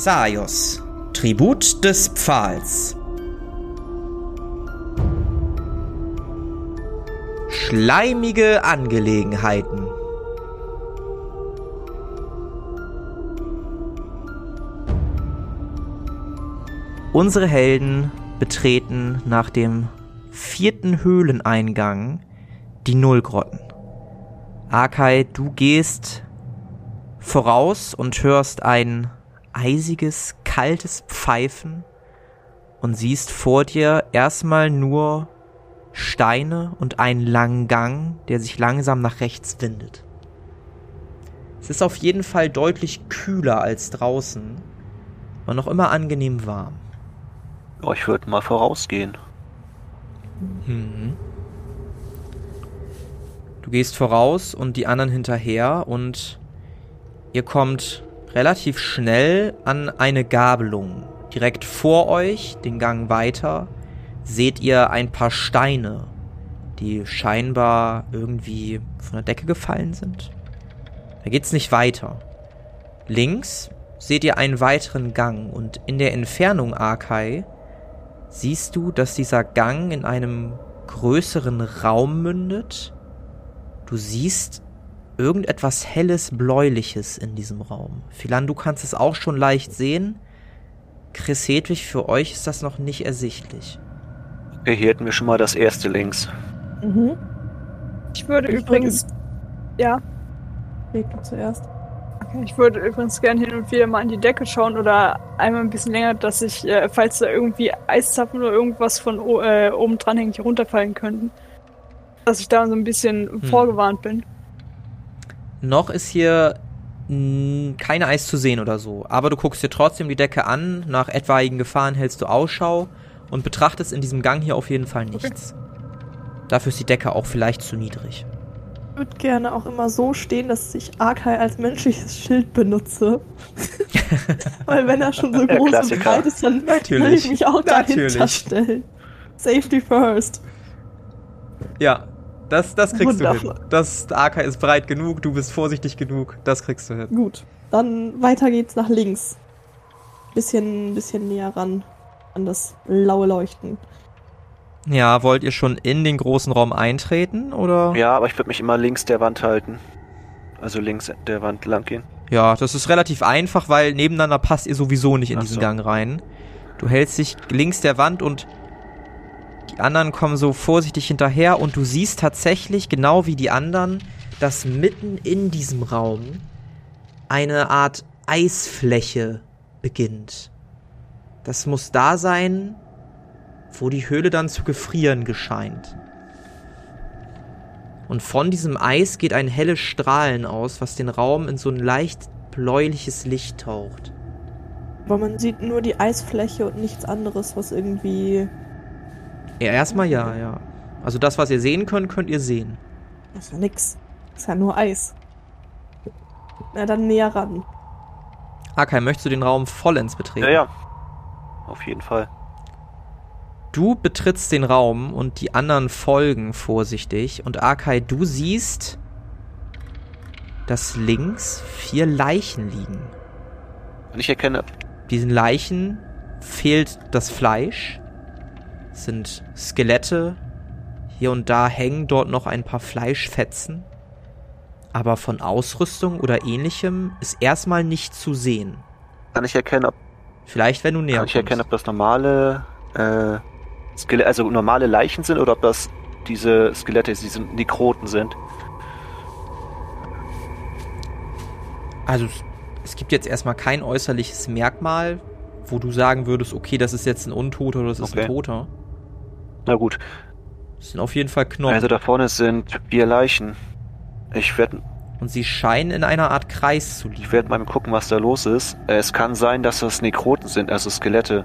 Xaios, Tribut des Pfahls. Schleimige Angelegenheiten. Unsere Helden betreten nach dem vierten Höhleneingang die Nullgrotten. Akai, du gehst voraus und hörst ein eisiges, kaltes Pfeifen und siehst vor dir erstmal nur Steine und einen langen Gang, der sich langsam nach rechts windet. Es ist auf jeden Fall deutlich kühler als draußen, aber noch immer angenehm warm. Oh, ich würde mal vorausgehen. Mhm. Du gehst voraus und die anderen hinterher und ihr kommt relativ schnell an eine Gabelung. Direkt vor euch, den Gang weiter, seht ihr ein paar Steine, die scheinbar irgendwie von der Decke gefallen sind. Da geht's nicht weiter. Links seht ihr einen weiteren Gang und in der Entfernung, Arkai, siehst du, dass dieser Gang in einem größeren Raum mündet. Du siehst irgendetwas helles, bläuliches in diesem Raum. Philan, du kannst es auch schon leicht sehen. Chris Hedwig, für euch ist das noch nicht ersichtlich. Okay, hier hätten wir schon mal das erste links. Mhm. Ich würde übrigens. Ja. Leg du zuerst. Okay, ich würde übrigens gerne hin und wieder mal an die Decke schauen oder einmal ein bisschen länger, dass ich, äh, falls da irgendwie Eiszapfen oder irgendwas von äh, oben dran hängt, hier runterfallen könnten. Dass ich da so ein bisschen vorgewarnt bin. Noch ist hier kein Eis zu sehen oder so, aber du guckst dir trotzdem die Decke an, nach etwaigen Gefahren hältst du Ausschau und betrachtest in diesem Gang hier auf jeden Fall nichts. Dafür ist die Decke auch vielleicht zu niedrig. Ich würde gerne auch immer so stehen, dass ich Arkai als menschliches Schild benutze. Weil wenn er schon so groß und breit ist, dann will Natürlich. ich mich auch dahinter Natürlich. stellen. Safety first. Ja, das, das kriegst du Wundervoll. hin. Das AK ist breit genug, du bist vorsichtig genug, das kriegst du hin. Gut. Dann weiter geht's nach links. Bisschen, bisschen näher ran an das laue Leuchten. Ja, wollt ihr schon in den großen Raum eintreten oder? Ja, aber ich würde mich immer links der Wand halten. Also links der Wand lang gehen. Ja, das ist relativ einfach, weil nebeneinander passt ihr sowieso nicht in Ach diesen so. Gang rein. Du hältst dich links der Wand und die anderen kommen so vorsichtig hinterher und du siehst tatsächlich, genau wie die anderen, dass mitten in diesem Raum eine Art Eisfläche beginnt. Das muss da sein, wo die Höhle dann zu gefrieren gescheint. Und von diesem Eis geht ein helles Strahlen aus, was den Raum in so ein leicht bläuliches Licht taucht. Aber man sieht nur die Eisfläche und nichts anderes, was irgendwie. Ja, erstmal ja, ja. Also das, was ihr sehen könnt, könnt ihr sehen. Das ist ja nix. Das ist ja nur Eis. Na dann näher ran. Akai, möchtest du den Raum vollends betreten? Ja, ja. Auf jeden Fall. Du betrittst den Raum und die anderen folgen vorsichtig. Und Akai, du siehst, dass links vier Leichen liegen. Und ich erkenne, Diesen Leichen fehlt das Fleisch. Sind Skelette. Hier und da hängen dort noch ein paar Fleischfetzen. Aber von Ausrüstung oder ähnlichem ist erstmal nicht zu sehen. kann ich erkennen, ob, Vielleicht, wenn du näher kann ich erkennen, ob das normale äh, Skelette, also normale Leichen sind oder ob das diese Skelette, diese Nekroten sind. Also es- gibt jetzt erstmal kein äußerliches Merkmal, wo du sagen würdest, okay, das ist jetzt ein Untoter oder das ist ein Okay. Toter. Na gut. Das sind auf jeden Fall Knochen. Also da vorne sind vier Leichen. Ich werde und sie scheinen in einer Art Kreis zu liegen. ich werd mal gucken, was da los ist. Äh, Es kann sein, dass das Nekroten sind, also Skelette.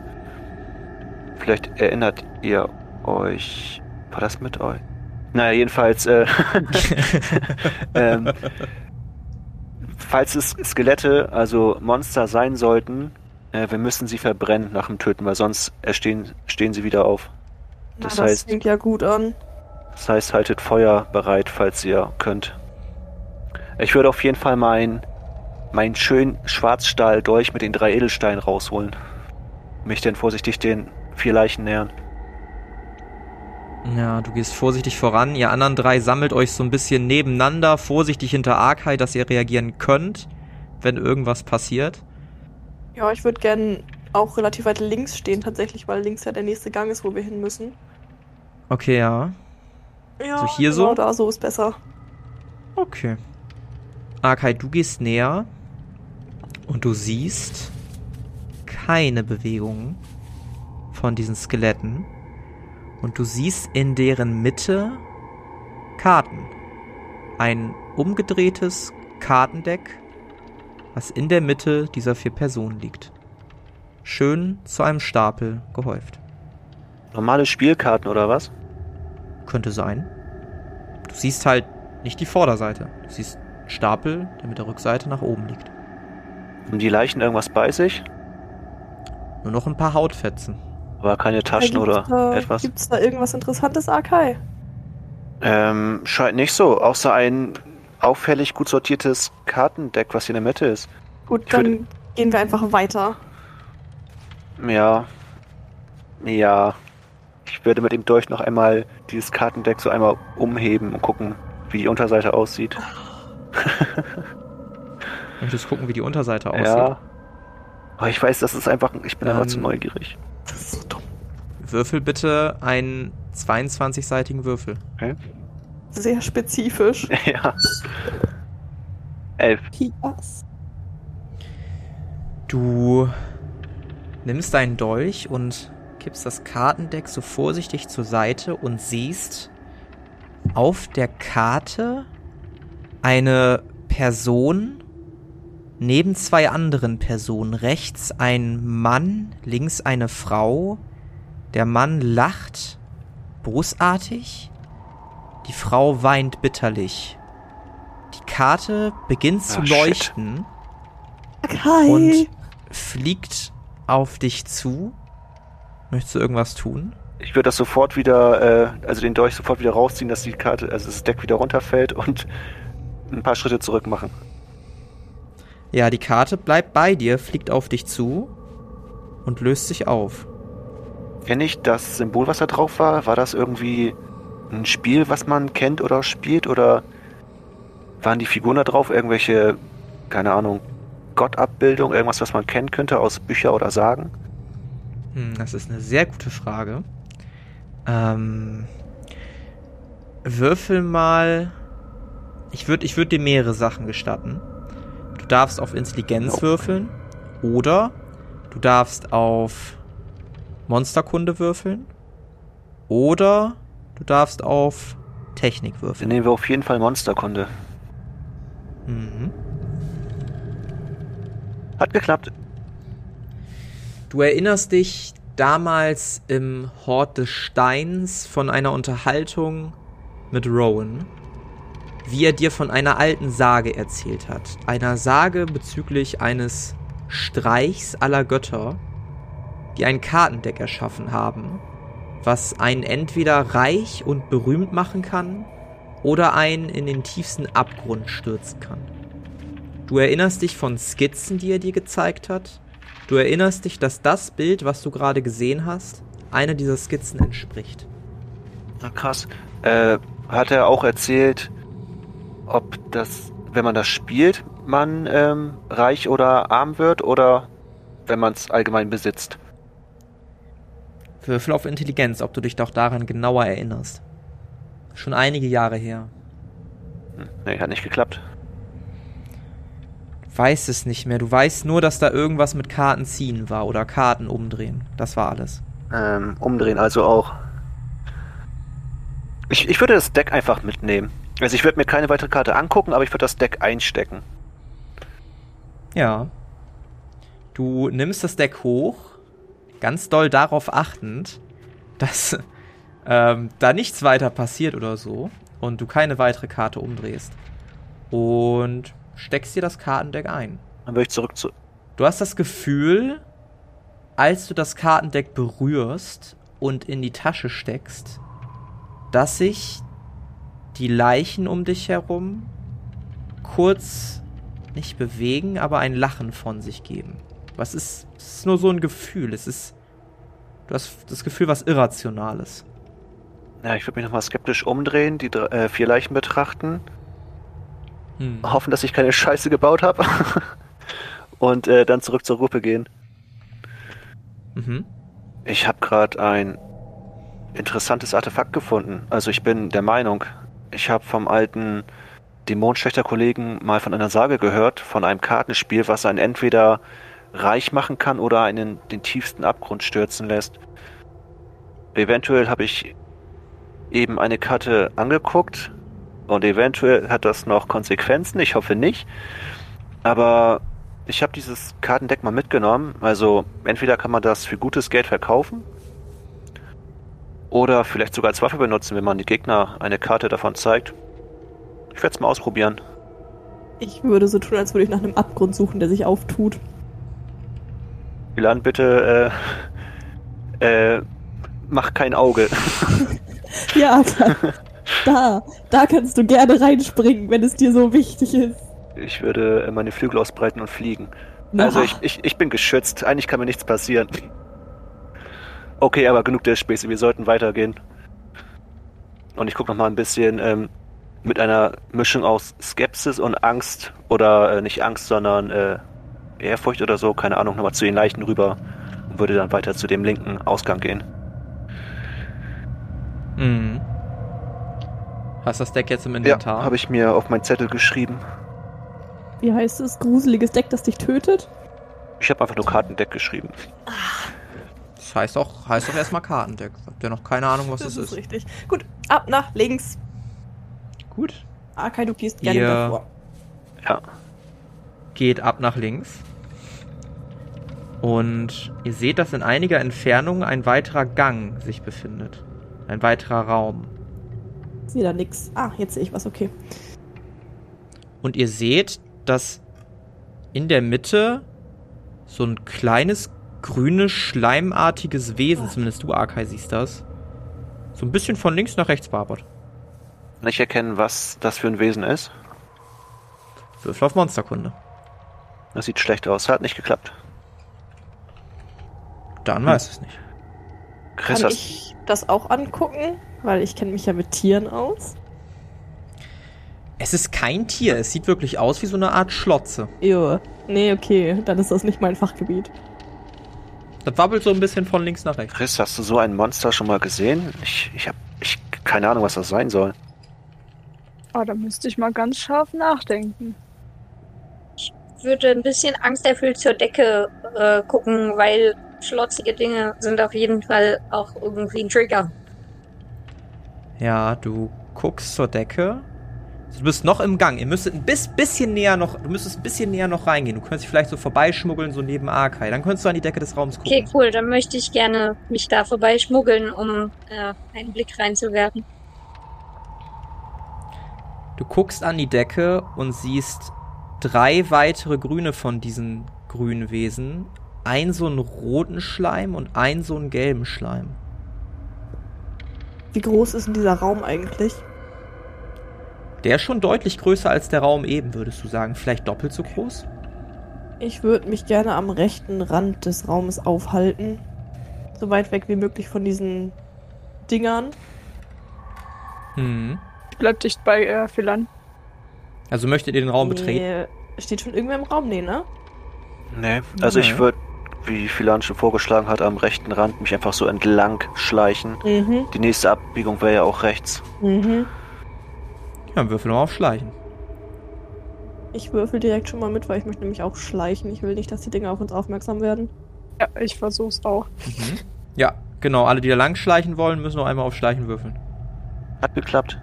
Vielleicht erinnert ihr euch. War das mit euch? Naja, jedenfalls, äh, ähm, falls es Skelette, also Monster sein sollten, äh, wir müssen sie verbrennen nach dem Töten, weil sonst erstehen, stehen sie wieder auf. Na, Das das heißt- klingt ja gut an. Das heißt, haltet Feuer bereit, falls ihr könnt. Ich würde auf jeden Fall mein meinen schönen Schwarzstahl durch mit den drei Edelsteinen rausholen. Mich dann vorsichtig den vier Leichen nähern. Ja, du gehst vorsichtig voran. Ihr anderen drei sammelt euch so ein bisschen nebeneinander, vorsichtig hinter Arkay, dass ihr reagieren könnt, wenn irgendwas passiert. Ja, ich würde gern auch relativ weit links stehen, tatsächlich, weil links ja der nächste Gang ist, wo wir hin müssen. Okay, ja. Ja, So hier genau so? da so ist besser. Okay. Arkay, du gehst näher und du siehst keine Bewegung von diesen Skeletten. Und du siehst in deren Mitte Karten. Ein umgedrehtes Kartendeck, was in der Mitte dieser vier Personen liegt. Schön zu einem Stapel gehäuft. Normale Spielkarten oder was? Könnte sein. Du siehst halt nicht die Vorderseite. Du siehst einen Stapel, der mit der Rückseite nach oben liegt. Haben die Leichen irgendwas bei sich? Nur noch ein paar Hautfetzen. Aber keine Taschen oder da, etwas? Gibt's da irgendwas Interessantes, Akai? Ähm, scheint nicht so. Außer ein auffällig gut sortiertes Kartendeck, was hier in der Mitte ist. Gut, Ich würde- dann gehen wir einfach weiter. Ja. Ja. Ich würde mit dem Dolch noch einmal dieses Kartendeck so einmal umheben und gucken, wie die Unterseite aussieht. Möchtest gucken, wie die Unterseite aussieht? Ja. Aber ich weiß, das ist einfach. Ich bin einfach Ähm, zu neugierig. Das ist so dumm. Würfel bitte einen 22-seitigen Würfel. Sehr spezifisch. ja. Elf. Yes. Du nimmst deinen Dolch und kippst das Kartendeck so vorsichtig zur Seite und siehst auf der Karte eine Person neben zwei anderen Personen. Rechts ein Mann, links eine Frau. Der Mann lacht bosartig. Die Frau weint bitterlich. Die Karte beginnt zu Ah, shit. leuchten Akai! und fliegt auf dich zu. Möchtest du irgendwas tun? Ich würde das sofort wieder, äh, also den Dolch sofort wieder rausziehen, dass die Karte, also das Deck wieder runterfällt und ein paar Schritte zurück machen. Ja, die Karte bleibt bei dir, fliegt auf dich zu und löst sich auf. Kenne ich das Symbol, was da drauf war? War das irgendwie ein Spiel, was man kennt oder spielt? Oder waren die Figuren da drauf irgendwelche, keine Ahnung, Gottabbildung, irgendwas, was man kennen könnte aus Büchern oder Sagen? Hm, das ist eine sehr gute Frage. Ähm, würfel mal. Ich würde ich würd dir mehrere Sachen gestatten. Du darfst auf Intelligenz Oh. würfeln oder du darfst auf Monsterkunde würfeln oder du darfst auf Technik Dann würfeln. nehmen wir auf jeden Fall Monsterkunde. Mhm. Hat geklappt. Du erinnerst dich damals im Hort des Steins von einer Unterhaltung mit Rowan, wie er dir von einer alten Sage erzählt hat. Einer Sage bezüglich eines Streichs aller Götter, die ein Kartendeck erschaffen haben, was einen entweder reich und berühmt machen kann oder einen in den tiefsten Abgrund stürzen kann. Du erinnerst dich von Skizzen, die er dir gezeigt hat, Du erinnerst dich, dass das Bild, was du gerade gesehen hast, einer dieser Skizzen entspricht. Na krass. Äh, hat er auch erzählt, ob das, wenn man das spielt, man ähm, reich oder arm wird oder wenn man es allgemein besitzt? Würfel auf Intelligenz, ob du dich doch daran genauer erinnerst. Schon einige Jahre her. Hm, nee, hat nicht geklappt. Du weißt es nicht mehr. Du weißt nur, dass da irgendwas mit Karten ziehen war oder Karten umdrehen. Das war alles. Ähm, umdrehen also auch. Ich, ich würde das Deck einfach mitnehmen. Also ich würde mir keine weitere Karte angucken, aber ich würde das Deck einstecken. Ja. Du nimmst das Deck hoch, ganz doll darauf achtend, dass ähm, da nichts weiter passiert oder so und du keine weitere Karte umdrehst. Und steckst dir das Kartendeck ein. Dann würde ich zurück zu. Du hast das Gefühl, als du das Kartendeck berührst und in die Tasche steckst, dass sich die Leichen um dich herum kurz nicht bewegen, aber ein Lachen von sich geben. Was ist, es ist nur so ein Gefühl. Es ist, du hast das Gefühl, was Irrationales. Ja, ich würde mich nochmal skeptisch umdrehen, die dr- äh, vier Leichen betrachten, Hm. hoffen, dass ich keine Scheiße gebaut habe und äh, dann zurück zur Gruppe gehen. Mhm. Ich habe gerade ein interessantes Artefakt gefunden. Also ich bin der Meinung, ich habe vom alten Dämonenschächter-Kollegen mal von einer Sage gehört, von einem Kartenspiel, was einen entweder reich machen kann oder einen den tiefsten Abgrund stürzen lässt. Eventuell habe ich eben eine Karte angeguckt und eventuell hat das noch Konsequenzen, ich hoffe nicht. Aber ich habe dieses Kartendeck mal mitgenommen. Also entweder kann man das für gutes Geld verkaufen oder vielleicht sogar als Waffe benutzen, wenn man die Gegner eine Karte davon zeigt. Ich werde es mal ausprobieren. Ich würde so tun, als würde ich nach einem Abgrund suchen, der sich auftut. Milan, bitte äh, äh, mach kein Auge. Ja, klar. da, da kannst du gerne reinspringen, wenn es dir so wichtig ist. Ich würde äh, meine Flügel ausbreiten und fliegen. Na, Also ich, ich, ich bin geschützt. Eigentlich kann mir nichts passieren. Okay, aber genug der Späße. Wir sollten weitergehen. Und ich gucke noch mal ein bisschen ähm, mit einer Mischung aus Skepsis und Angst. Oder äh, nicht Angst, sondern äh, Ehrfurcht oder so. Keine Ahnung, nochmal zu den Leichen rüber. Und würde dann weiter zu dem linken Ausgang gehen. Mhm. Hast das Deck jetzt im Ja, Inventar? habe ich mir auf meinen Zettel geschrieben. Wie heißt es? Gruseliges Deck, das dich tötet? Ich habe einfach nur Kartendeck geschrieben. Das heißt auch, heißt auch erstmal Kartendeck. Habt ihr noch keine Ahnung, was das, ist? richtig. Gut, ab nach links. Gut. Akai, du gehst gerne Ihr- davor. Ja. Geht ab nach links. Und ihr seht, dass in einiger Entfernung ein weiterer Gang sich befindet. Ein weiterer Raum. Sehe da nix. Ah, jetzt sehe ich was, okay. Und ihr seht, dass in der Mitte so ein kleines, grünes, schleimartiges Wesen, zumindest du, Arkai, siehst das, so ein bisschen von links nach rechts wabert. Nicht erkennen, was das für ein Wesen ist. Würfel auf Monsterkunde. Das sieht schlecht aus. Hat nicht geklappt. Dann weiß es nicht. Chris, Kann hast, ich das auch angucken? Weil ich kenne mich ja mit Tieren aus. Es ist kein Tier, es sieht wirklich aus wie so eine Art Schlotze. Jo. Nee, okay, dann ist das nicht mein Fachgebiet. Das wabbelt so ein bisschen von links nach rechts. Chris, hast du so ein Monster schon mal gesehen? Ich, ich habe ich, keine Ahnung, was das sein soll. Ah, da müsste ich mal ganz scharf nachdenken. würde ein bisschen angsterfüllt zur Decke äh, gucken, weil schlotzige Dinge sind auf jeden Fall auch irgendwie ein Trigger. Ja, du guckst zur Decke. Du bist noch im Gang. Ihr müsstet ein bis, bisschen näher noch, du müsstest ein bisschen näher noch reingehen. Du könntest dich vielleicht so vorbeischmuggeln, so neben Arkai. Dann könntest du an die Decke des Raums gucken. Okay, cool, dann möchte ich gerne mich da vorbeischmuggeln, um äh, einen Blick reinzuwerfen. Du guckst an die Decke und siehst drei weitere Grüne von diesen grünen Wesen. Ein so einen roten Schleim und ein so einen gelben Schleim. Wie groß ist denn dieser Raum eigentlich? Der ist schon deutlich größer als der Raum eben, würdest du sagen. Vielleicht doppelt so groß? Ich würde mich gerne am rechten Rand des Raumes aufhalten. So weit weg wie möglich von diesen Dingern. Hm. Bleib dicht bei äh, Philan. Also möchtet ihr den Raum betreten? Nee, steht schon irgendwer im Raum? Nee, ne? Nee, also ich würde, wie Philan schon vorgeschlagen hat, am rechten Rand mich einfach so entlang schleichen. Mhm. Die nächste Abbiegung wäre ja auch rechts. Mhm. Ja, würfel mal auf Schleichen. Ich würfel direkt schon mal mit, weil ich möchte nämlich auch schleichen. Ich will nicht, dass die Dinger auf uns aufmerksam werden. Ja, ich versuch's auch. Mhm. Ja, genau. Alle, die da lang schleichen wollen, müssen noch einmal auf Schleichen würfeln. Hat geklappt.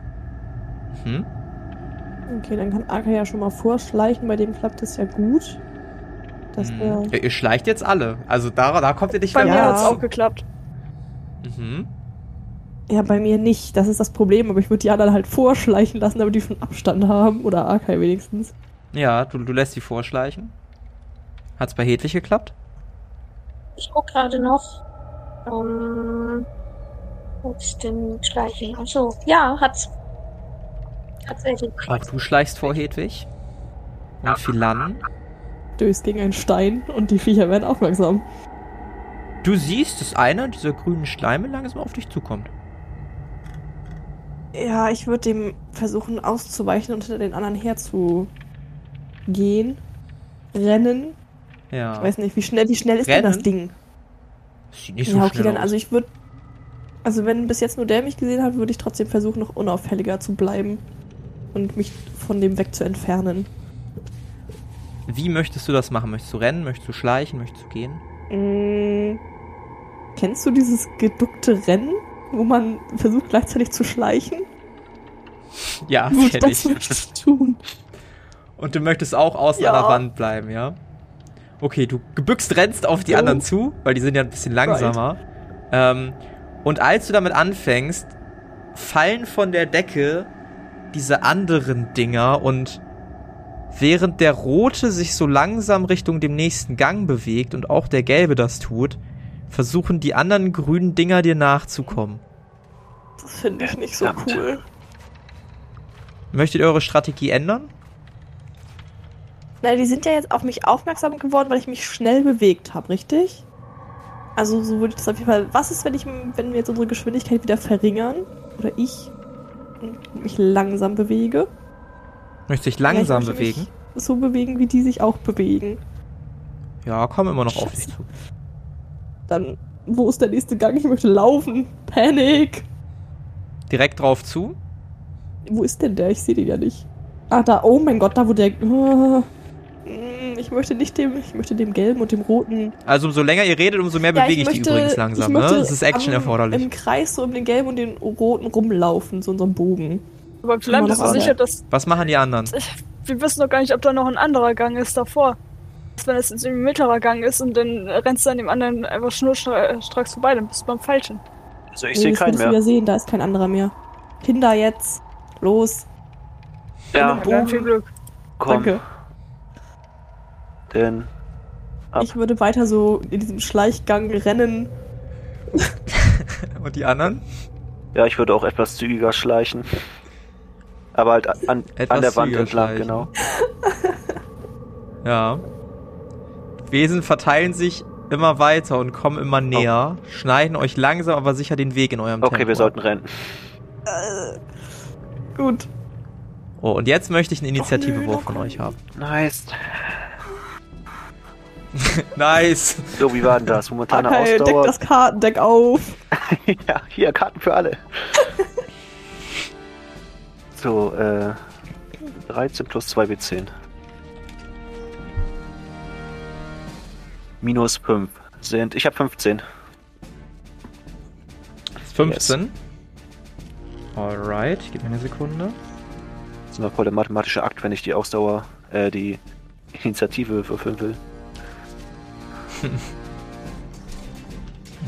Mhm. Okay, dann kann Aka ja schon mal vorschleichen. Bei dem klappt es ja gut. Das Mhm. Ja, ihr schleicht jetzt alle. Also da, da kommt ihr nicht Bei mehr mir Ja. hat's auch geklappt. Mhm. Ja, bei mir nicht. Das ist das Problem. Aber ich würde die anderen halt vorschleichen lassen, damit die schon Abstand haben. Oder Arkai wenigstens. Ja, du, du lässt sie vorschleichen. Hat's bei Hedwig geklappt? Ich guck gerade noch. Um, wo ist denn Schleichen? Achso, ja, hat's. Tatsächlich. Auch du schleichst vor Hedwig. Und Philan, Stößt gegen einen Stein und die Viecher werden aufmerksam. du siehst, dass einer dieser grünen Schleime langsam auf dich zukommt. Ja, ich würde dem versuchen auszuweichen und hinter den anderen herzugehen. Rennen. Ja. Ich weiß nicht, wie schnell, wie schnell ist denn das Rennen? Ding? Sieht nicht so ja, okay, schnell dann, aus. also ich würde. Also, wenn bis jetzt nur der mich gesehen hat, würde ich trotzdem versuchen, noch unauffälliger zu bleiben. Und mich von dem weg zu entfernen. Wie möchtest du das machen? Möchtest du rennen? Möchtest du schleichen? Möchtest du gehen? Mm, kennst du dieses geduckte Rennen, wo man versucht gleichzeitig zu schleichen? Ja, Gut, kenn das ich. tun. Und du möchtest auch außen Ja. an der Wand bleiben, ja? Okay, du gebückst rennst auf die Oh. anderen zu, weil die sind ja ein bisschen langsamer. Ähm, und als du damit anfängst, fallen von der Decke diese anderen Dinger und während der rote sich so langsam Richtung dem nächsten Gang bewegt und auch der gelbe das tut, versuchen die anderen grünen Dinger dir nachzukommen. Das finde ich nicht so cool. Möchtet ihr eure Strategie ändern? Na, die sind ja jetzt auf mich aufmerksam geworden, weil ich mich schnell bewegt habe, richtig? Also so würde ich das auf jeden Fall. Was ist, wenn ich, wenn wir jetzt unsere Geschwindigkeit wieder verringern? Oder ich und mich langsam bewege? Möchtest du dich Ja, ich langsam möchte mich bewegen? So bewegen, wie die sich auch bewegen. Ja, komm immer noch auf dich Scheiße. zu. Dann, wo ist der nächste Gang? Ich möchte laufen. Panik! Direkt drauf zu. Wo ist denn der? Ich sehe den ja nicht. Ah, da. Oh mein Gott, da wo der. Mm, Ich möchte nicht dem. Ich möchte dem gelben und dem roten. Also umso länger ihr redet, umso mehr Ja, bewege ich, die möchte- übrigens langsam. ich möchte Ne? Das ist Action am- erforderlich. Im Kreis so um den gelben und den roten rumlaufen, so in so einem Bogen. Aber vielleicht bist du sicher, dass. Was machen die anderen? Wir wissen doch gar nicht, ob da noch ein anderer Gang ist davor. Wenn es jetzt ein mittlerer Gang ist und dann rennst du an dem anderen einfach schnurstracks vorbei, dann bist du beim Falschen. Also ich Nee, sehe keinen mehr. sehen, da ist kein anderer mehr. Kinder jetzt. Los. Ja, Ja, viel Glück. komm. Danke. Denn Ab. Ich würde weiter so in diesem Schleichgang rennen. Und die anderen? ja, ich würde auch etwas zügiger schleichen. Aber halt an, Etwas an der Wand entlang, genau. Ja. Wesen verteilen sich immer weiter und kommen immer näher, schneiden euch langsam aber sicher den Weg in eurem Okay, Tempo. wir sollten rennen. Äh, gut. Oh, und jetzt möchte ich einen Initiativewurf von euch haben. Nice. nice. So, wie war denn das? Momentane Okay, deck Ausdauer. das Kartendeck auf. ja, hier, Karten für alle. So, äh. 13 plus 2 W10. Minus 5 sind. Ich habe 15. 15. Alright, gib mir eine Sekunde. Das ist immer voll der mathematische Akt, wenn ich die Ausdauer, äh, die Initiative würfeln will.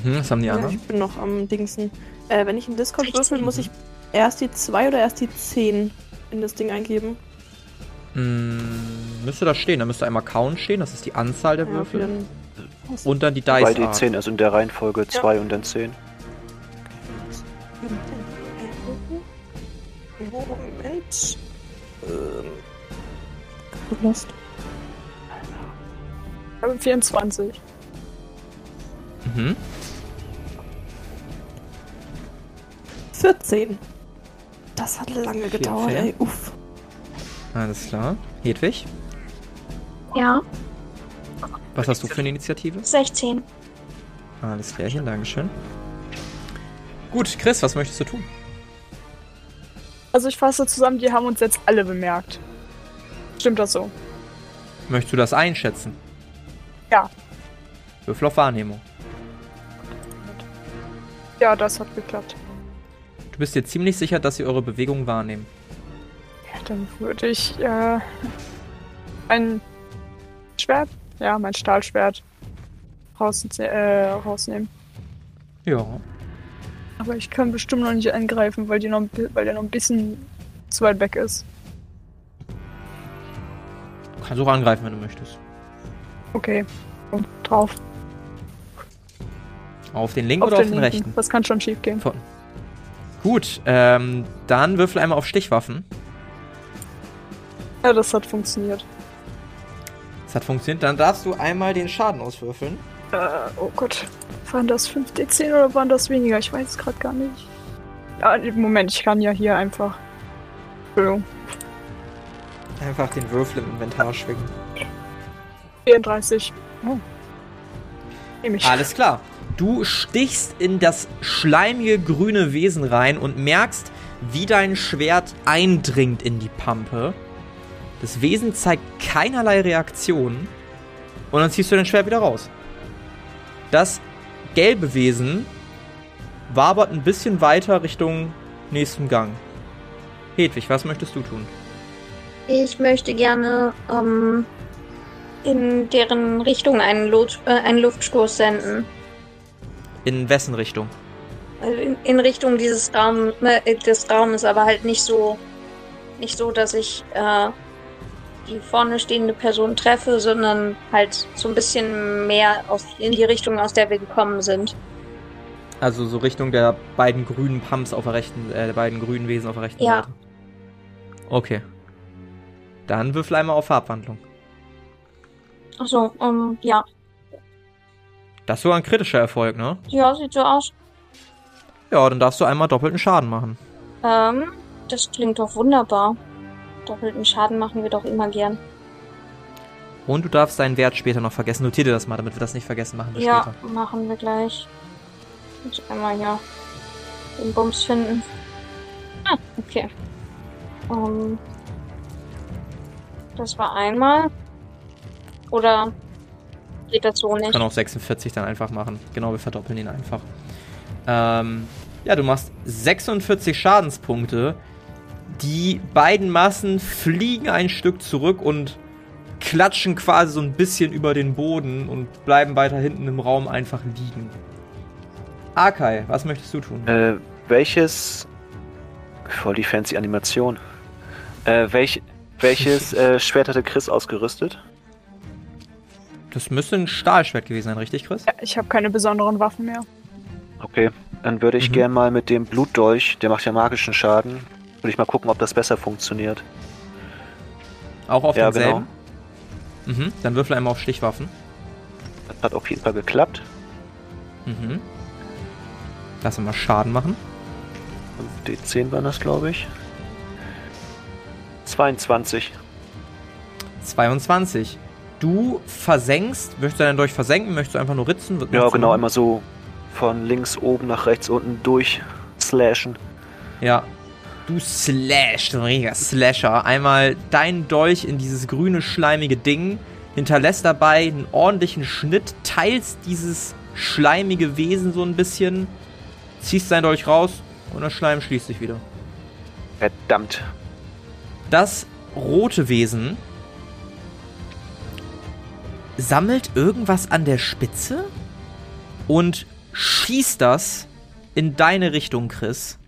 Mhm, was haben die Ja, anderen? ich bin noch am Dingsen. Äh, wenn ich in Discord 16. würfel, muss ich erst die 2 oder erst die 10 in das Ding eingeben. Mm, müsste da stehen. Da müsste einmal Count stehen, das ist die Anzahl der Ja, Würfel. dann. Und dann die Bei Dice die Art. 10, also in der Reihenfolge 2 und dann 10. Moment. Ähm. Lost. Ich habe 24. Mhm. 14. Das hat lange gedauert, 14. ey. Uff. Alles klar. Hedwig, Ja, was hast du für eine Initiative? 16. Alles klärchen, Dankeschön. Gut, Chris, was möchtest du tun? Also ich fasse zusammen, die haben uns jetzt alle bemerkt. Stimmt das so? Möchtest du das einschätzen? Ja. Würfel auf Wahrnehmung. Ja, das hat geklappt. Du bist dir ziemlich sicher, dass sie eure Bewegungen wahrnehmen. Ja, dann würde ich äh, ein Schwert, ja, mein Stahlschwert raus, äh, rausnehmen. Ja. Aber ich kann bestimmt noch nicht angreifen, weil, die noch, weil der noch ein bisschen zu weit weg ist. Du kannst auch angreifen, wenn du möchtest. Okay. Und drauf. Auf den linken oder auf den linken. rechten? Das kann schon schief gehen. Von. Gut, ähm, dann würfel einmal auf Stichwaffen. Ja, das hat funktioniert. Das hat funktioniert. Dann darfst du einmal den Schaden auswürfeln. Äh, oh Gott. Waren das 5d10 oder waren das weniger? Ich weiß es gerade gar nicht. Ah, Moment, ich kann ja hier einfach. Entschuldigung. Einfach den Würfel im Inventar schwingen. 34. Oh. Nehme ich. Alles klar. Du stichst in das schleimige grüne Wesen rein und merkst, wie dein Schwert eindringt in die Pampe. Das Wesen zeigt keinerlei Reaktion. Und dann ziehst du dein Schwert wieder raus. Das gelbe Wesen wabert ein bisschen weiter Richtung nächsten Gang. Hedwig, was möchtest du tun? Ich möchte gerne ähm, in deren Richtung einen, Lot äh, einen Luftstoß senden. In wessen Richtung? Also in, in Richtung dieses Raum, äh, des Raumes, aber halt nicht so, nicht so, dass ich äh, die vorne stehende Person treffe, sondern halt so ein bisschen mehr aus, in die Richtung, aus der wir gekommen sind. Also so Richtung der beiden grünen Pumps auf der rechten, äh, der beiden grünen Wesen auf der rechten Ja. Seite. Okay. Dann würfel einmal auf Farbwandlung. Achso, ähm, ja. Das ist sogar ein kritischer Erfolg, ne? Ja, sieht so aus. Ja, dann darfst du einmal doppelten Schaden machen. Ähm, das klingt doch wunderbar. Doppelten Schaden machen wir doch immer gern. Und du darfst deinen Wert später noch vergessen. Notier dir das mal, damit wir das nicht vergessen machen wir Ja, später. machen wir gleich. Muss einmal hier den Bums finden. Ah, okay. Ähm, das war einmal. Oder geht das so Ich nicht? kann auch 46 dann einfach machen. Genau, wir verdoppeln ihn einfach. Ähm, ja, du machst 46 Schadenspunkte. Die beiden Massen fliegen ein Stück zurück und klatschen quasi so ein bisschen über den Boden und bleiben weiter hinten im Raum einfach liegen. Akai, was möchtest du tun? Äh, welches. Voll die fancy Animation. Äh, welch, welches äh, Schwert hatte Chris ausgerüstet? Das müsste ein Stahlschwert gewesen sein, richtig, Chris? Ja, ich habe keine besonderen Waffen mehr. Okay, dann würde ich Mhm. gern mal mit dem Blutdolch, der macht ja magischen Schaden, würde ich mal gucken, ob das besser funktioniert. Auch auf Ja, denselben? Mhm, dann würfel einmal auf Stichwaffen. Das hat auf jeden Fall geklappt. Mhm. Lass mal Schaden machen. 5d10 waren das, glaube ich. 22. 22. Du versenkst, möchtest du deinen Dolch versenken, möchtest du einfach nur ritzen? Ja, genau, einmal so von links oben nach rechts unten durch slashen. Ja. Du slashst, ein richtiger Slasher. Einmal deinen Dolch in dieses grüne, schleimige Ding, hinterlässt dabei einen ordentlichen Schnitt, teilst dieses schleimige Wesen so ein bisschen, ziehst deinen Dolch raus und das Schleim schließt sich wieder. Verdammt. Das rote Wesen sammelt irgendwas an der Spitze und schießt das in deine Richtung, Chris.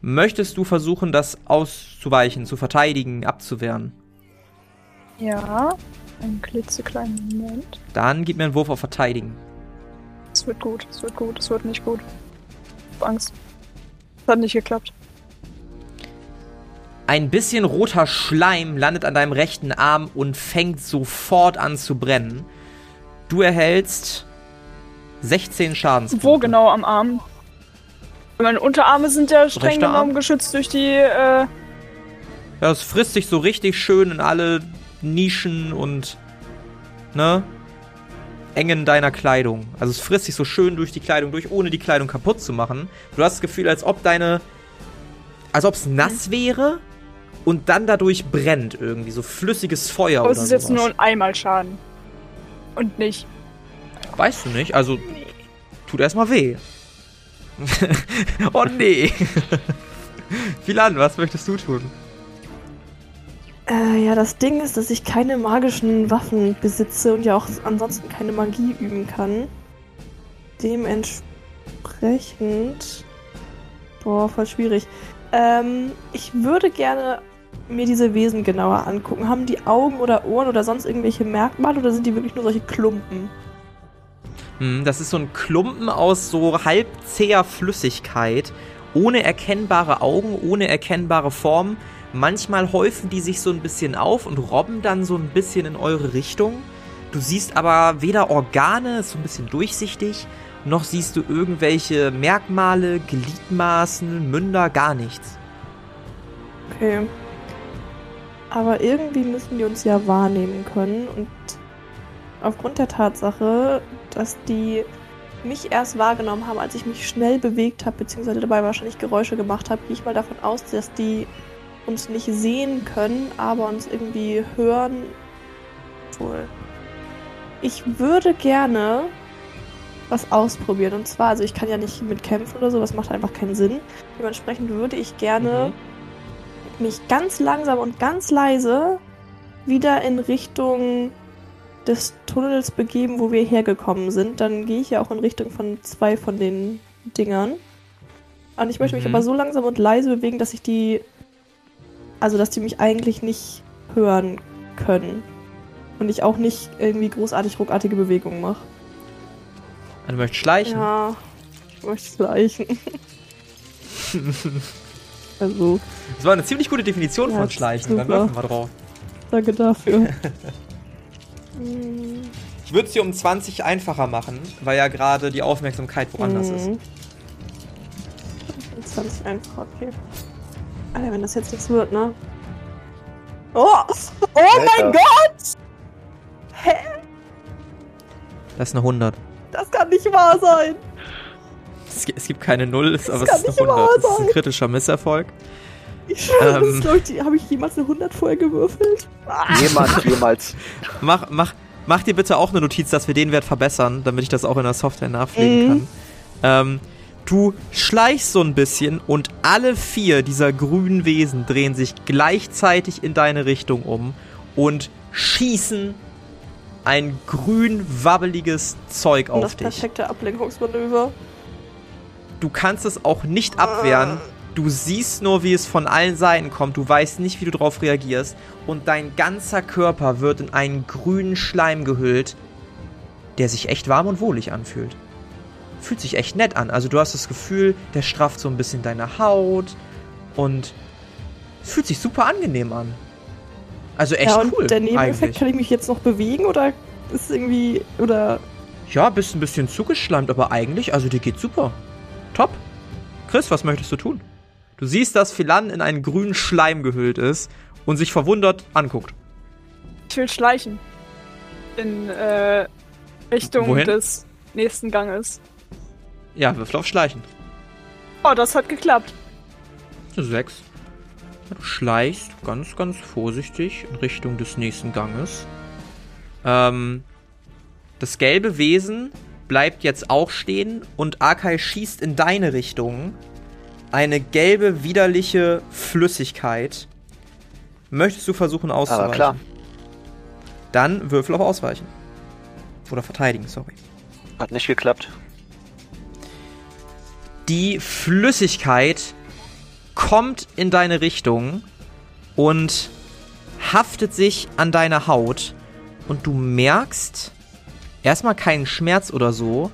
Möchtest du versuchen, das auszuweichen, zu verteidigen, abzuwehren? Ja, einen klitzekleinen Moment. Dann gib mir einen Wurf auf Verteidigen. Es wird gut, es wird gut, es wird nicht gut. Ich hab Angst. Es hat nicht geklappt. Ein bisschen roter Schleim landet an deinem rechten Arm und fängt sofort an zu brennen. Du erhältst 16 Schadenspunkte. Wo genau am Arm? Meine Unterarme sind ja streng Rechter genommen Arm? geschützt durch die, äh, Ja, es frisst sich so richtig schön in alle Nischen und ne engen deiner Kleidung. Also es frisst sich so schön durch die Kleidung durch, ohne die Kleidung kaputt zu machen. Du hast das Gefühl, als ob deine als ob es nass wäre und dann dadurch brennt irgendwie so flüssiges Feuer aber oder es ist jetzt nur ein einmal Schaden. Und nicht. Weißt du nicht? Also tut erstmal weh. oh nee. Philan, was möchtest du tun? Äh, ja, das Ding ist, dass ich keine magischen Waffen besitze und ja auch ansonsten keine Magie üben kann. Dementsprechend. Boah, voll schwierig. Ähm, ich würde gerne mir diese Wesen genauer angucken. Haben die Augen oder Ohren oder sonst irgendwelche Merkmale oder sind die wirklich nur solche Klumpen? Hm, Das ist so ein Klumpen aus so halb zäher Flüssigkeit, ohne erkennbare Augen, ohne erkennbare Form, Manchmal häufen die sich so ein bisschen auf und robben dann so ein bisschen in eure Richtung. Du siehst aber weder Organe, ist so ein bisschen durchsichtig, noch siehst du irgendwelche Merkmale, Gliedmaßen, Münder, gar nichts. Okay. Aber irgendwie müssen die uns ja wahrnehmen können und aufgrund der Tatsache, dass die mich erst wahrgenommen haben, als ich mich schnell bewegt habe, beziehungsweise dabei wahrscheinlich Geräusche gemacht habe, gehe ich mal davon aus, dass die uns nicht sehen können, aber uns irgendwie hören. Wohl. Ich würde gerne was ausprobieren. Und zwar, also ich kann ja nicht mit kämpfen oder so, das macht einfach keinen Sinn. Dementsprechend würde ich gerne mich ganz langsam und ganz leise wieder in Richtung des Tunnels begeben, wo wir hergekommen sind. Dann gehe ich ja auch in Richtung von zwei von den Dingern. Und ich möchte mich Mhm. aber so langsam und leise bewegen, dass ich die. Also, dass die mich eigentlich nicht hören können. Und ich auch nicht irgendwie großartig ruckartige Bewegungen mache. Du möchtest schleichen. Ja, ich möchte schleichen. also, Das war eine ziemlich gute Definition Ja, von ist Schleichen. Dann würfeln wir drauf. danke dafür. Hm, Ich würde es dir um 20 einfacher machen, weil ja gerade die Aufmerksamkeit woanders ist. hm. 20 einfach, okay. Alter, wenn das jetzt nichts wird, ne? Oh! Oh mein Alter. Gott! Hä? Das ist eine 100. Das kann nicht wahr sein! Es, gi- es gibt keine Null, es- aber es ist eine nicht wahr 100. Das ist ein kritischer Misserfolg. Ich schwöre, das Ähm. ist, glaub ich, habe ich jemals eine 100 vorher gewürfelt? Jemand jemals. Mach, mach, mach dir bitte auch eine Notiz, dass wir den Wert verbessern, damit ich das auch in der Software nachpflegen Mhm. kann. Ähm, du schleichst so ein bisschen und alle vier dieser grünen Wesen drehen sich gleichzeitig in deine Richtung um und schießen ein grün wabbeliges Zeug Und auf das dich. perfekte Ablenkungsmanöver. Du kannst es auch nicht abwehren. Du siehst nur, wie es von allen Seiten kommt. Du weißt nicht, wie du darauf reagierst. Und dein ganzer Körper wird in einen grünen Schleim gehüllt, der sich echt warm und wohlig anfühlt. Fühlt sich echt nett an. Also du hast das Gefühl, der strafft so ein bisschen deine Haut und es fühlt sich super angenehm an. Also echt ja, und cool. der Nebeneffekt, eigentlich. kann ich mich jetzt noch bewegen oder ist irgendwie. Oder. Ja, bist ein bisschen zugeschleimt, aber eigentlich, also dir geht's super. Top. Chris, was möchtest du tun? Du siehst, dass Philan in einen grünen Schleim gehüllt ist und sich verwundert anguckt. Ich will schleichen. In äh, Richtung Wohin? des nächsten Ganges. Ja, würfel auf Schleichen. Oh, das hat geklappt. Sechs. Du schleichst ganz, ganz vorsichtig in Richtung des nächsten Ganges. Ähm, das gelbe Wesen bleibt jetzt auch stehen und Akai schießt in deine Richtung eine gelbe, widerliche Flüssigkeit. Möchtest du versuchen auszuweichen? Aber klar. Dann würfel auf Ausweichen. Oder verteidigen, sorry. Hat nicht geklappt. Die Flüssigkeit kommt in deine Richtung und haftet sich an deiner Haut und du merkst erstmal keinen Schmerz oder so,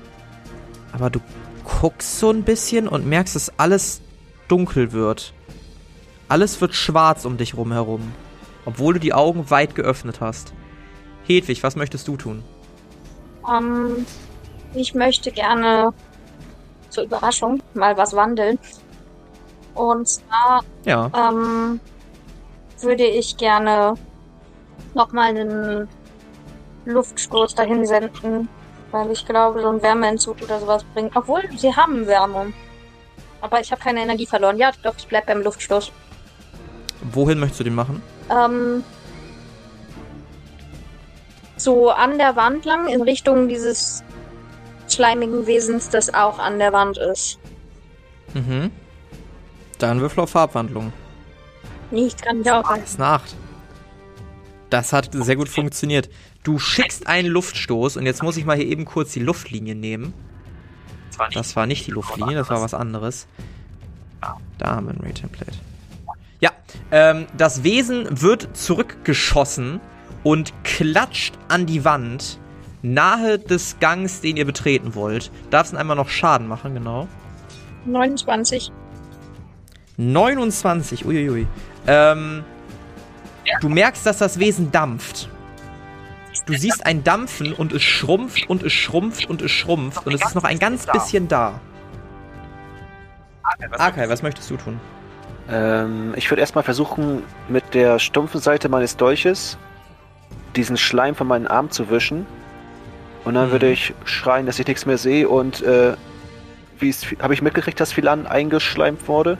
aber du guckst so ein bisschen und merkst, dass alles dunkel wird. Alles wird schwarz um dich rum herum, obwohl du die Augen weit geöffnet hast. Hedwig, was möchtest du tun? Ähm, ich möchte gerne zur Überraschung mal was wandeln. Und zwar Ja, ähm, würde ich gerne nochmal einen Luftstoß dahin senden, weil ich glaube, so ein Wärmeentzug oder sowas bringt. Obwohl, sie haben Wärme. Aber ich habe keine Energie verloren. Ja, doch, ich bleib beim Luftstoß. wohin möchtest du den machen? Ähm, so an der Wand lang in Richtung dieses schleimigen Wesens, das auch an der Wand ist. Mhm. Dann würfel auf Farbwandlung. Nichts kann ich auch. Das Nacht. Das hat sehr gut funktioniert. Du schickst einen Luftstoß und jetzt muss ich mal hier eben kurz die Luftlinie nehmen. Das war nicht die Luftlinie, das war was anderes. Da haben wir ein Ray-Template. Ja, ähm, das Wesen wird zurückgeschossen und klatscht an die Wand nahe des Gangs, den ihr betreten wollt. Darfst du einmal noch Schaden machen, genau. 29. 29, uiuiui. Ähm, du merkst, dass das Wesen dampft. Du siehst ein Dampfen und es schrumpft und es schrumpft und es schrumpft und es ist noch ein ganz bisschen da. Arkai, was möchtest du tun? Ähm, ich würde erstmal versuchen, mit der stumpfen Seite meines Dolches diesen Schleim von meinen Armen zu wischen. Und dann Mhm. würde ich schreien, dass ich nichts mehr sehe und äh, wie ist, habe ich mitgekriegt, dass Philan eingeschleimt wurde?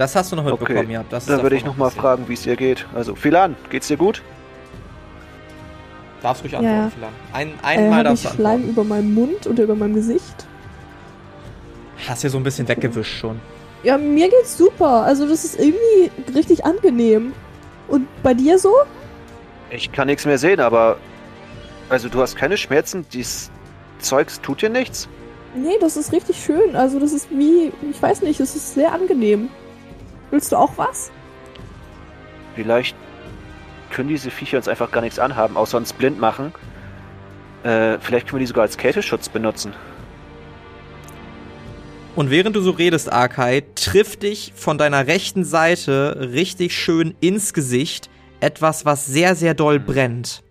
Das hast du noch mitbekommen, Okay, ja. Das Dann würde ich nochmal passiert. fragen, wie es ihr geht. Also, Philan, geht's dir gut? Darfst ruhig Ja, antworten, ja. Philan. Ein, Äh, einmal habe darfst ich du Schleim über meinem Mund und über meinem Gesicht? Hast ja so ein bisschen weggewischt schon. Ja, mir geht's super. Also das ist irgendwie richtig angenehm. Und bei dir so? Ich kann nichts mehr sehen, aber. Also, du hast keine Schmerzen? Dieses Zeugs tut dir nichts? Nee, das ist richtig schön. Also das ist wie, ich weiß nicht, das ist sehr angenehm. Willst du auch was? Vielleicht können diese Viecher uns einfach gar nichts anhaben, außer uns blind machen. Äh, vielleicht können wir die sogar als Kälteschutz benutzen. Und während du so redest, Arkai, trifft dich von deiner rechten Seite richtig schön ins Gesicht etwas, was sehr, sehr doll brennt.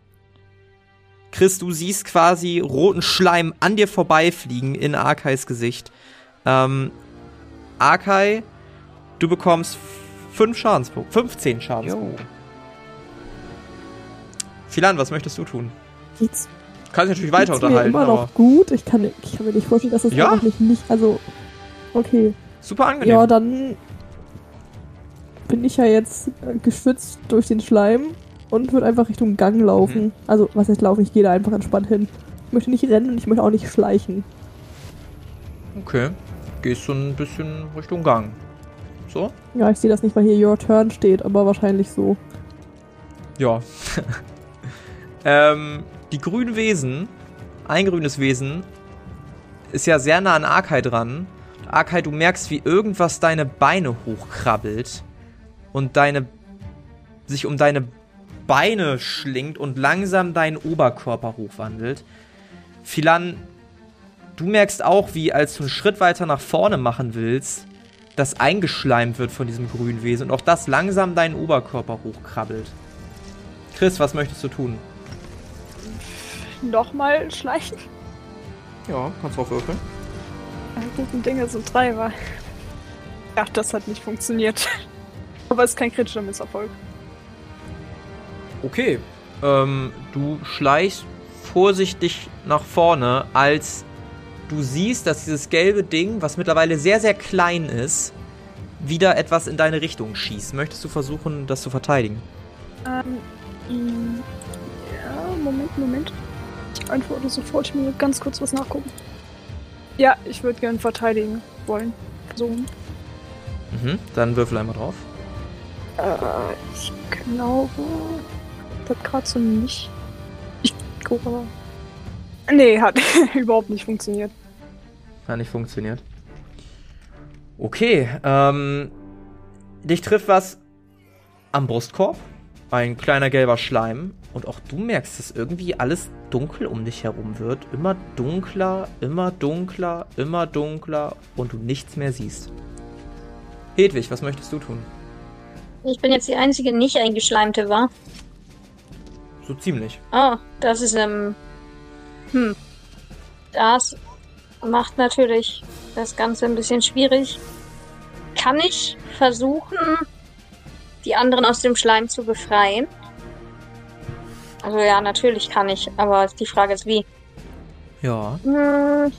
Chris, du siehst quasi roten Schleim an dir vorbeifliegen in Arkais Gesicht. Ähm, Arkai, du bekommst 5 Schadenspunkte, 15 Schadenspunkte. Philan, was möchtest du tun? Geht's, Du kannst dich natürlich weiter geht's mir unterhalten, immer aber noch gut? Ich kann, ich kann mir nicht vorstellen, dass das Ja? eigentlich nicht, also, okay. super angenehm. Ja, dann bin ich ja jetzt äh, geschützt durch den Schleim und würde einfach Richtung Gang laufen. Mhm. Also, was heißt laufen? Ich gehe da einfach entspannt hin. Ich möchte nicht rennen und ich möchte auch nicht schleichen. Okay. Gehst du ein bisschen Richtung Gang. So? Ja, ich sehe das nicht, weil hier Your Turn steht, aber wahrscheinlich so. Ja. ähm, die grünen Wesen, ein grünes Wesen, ist ja sehr nah an Arkai dran. Arkai, du merkst, wie irgendwas deine Beine hochkrabbelt und deine sich um deine Beine schlingt und langsam deinen Oberkörper hochwandelt. Philan, du merkst auch, wie als du einen Schritt weiter nach vorne machen willst, das eingeschleimt wird von diesem grünen Wesen und auch das langsam deinen Oberkörper hochkrabbelt. Chris, was möchtest du tun? Nochmal schleichen? Ja, kannst du auch würfeln. Ja, guten Dinge sind drei, war. Ja, das hat nicht funktioniert. Aber es ist kein kritischer Misserfolg. Okay. Ähm, du schleichst vorsichtig nach vorne, als du siehst, dass dieses gelbe Ding, was mittlerweile sehr, sehr klein ist, wieder etwas in deine Richtung schießt. Möchtest du versuchen, das zu verteidigen? Ähm, mm, ja, Moment, Moment. Ich antworte sofort, ich muss ganz kurz was nachgucken. Ja, ich würde gerne verteidigen wollen. Versuchen. Mhm, dann würfel einmal drauf. Äh, ich glaube. Das hat gerade so nicht. Ich gucke aber. Nee, hat überhaupt nicht funktioniert. Hat nicht funktioniert. Okay, ähm, dich trifft was am Brustkorb. Ein kleiner gelber Schleim. Und auch du merkst, dass irgendwie alles dunkel um dich herum wird. Immer dunkler, immer dunkler, immer dunkler und du nichts mehr siehst. Hedwig, was möchtest du tun? Ich bin jetzt die einzige nicht eingeschleimte, war. So ziemlich. Oh, das ist, ähm. Hm. Das macht natürlich das Ganze ein bisschen schwierig. Kann ich versuchen, die anderen aus dem Schleim zu befreien? Also ja, natürlich kann ich, aber die Frage ist wie. Ja. Hm,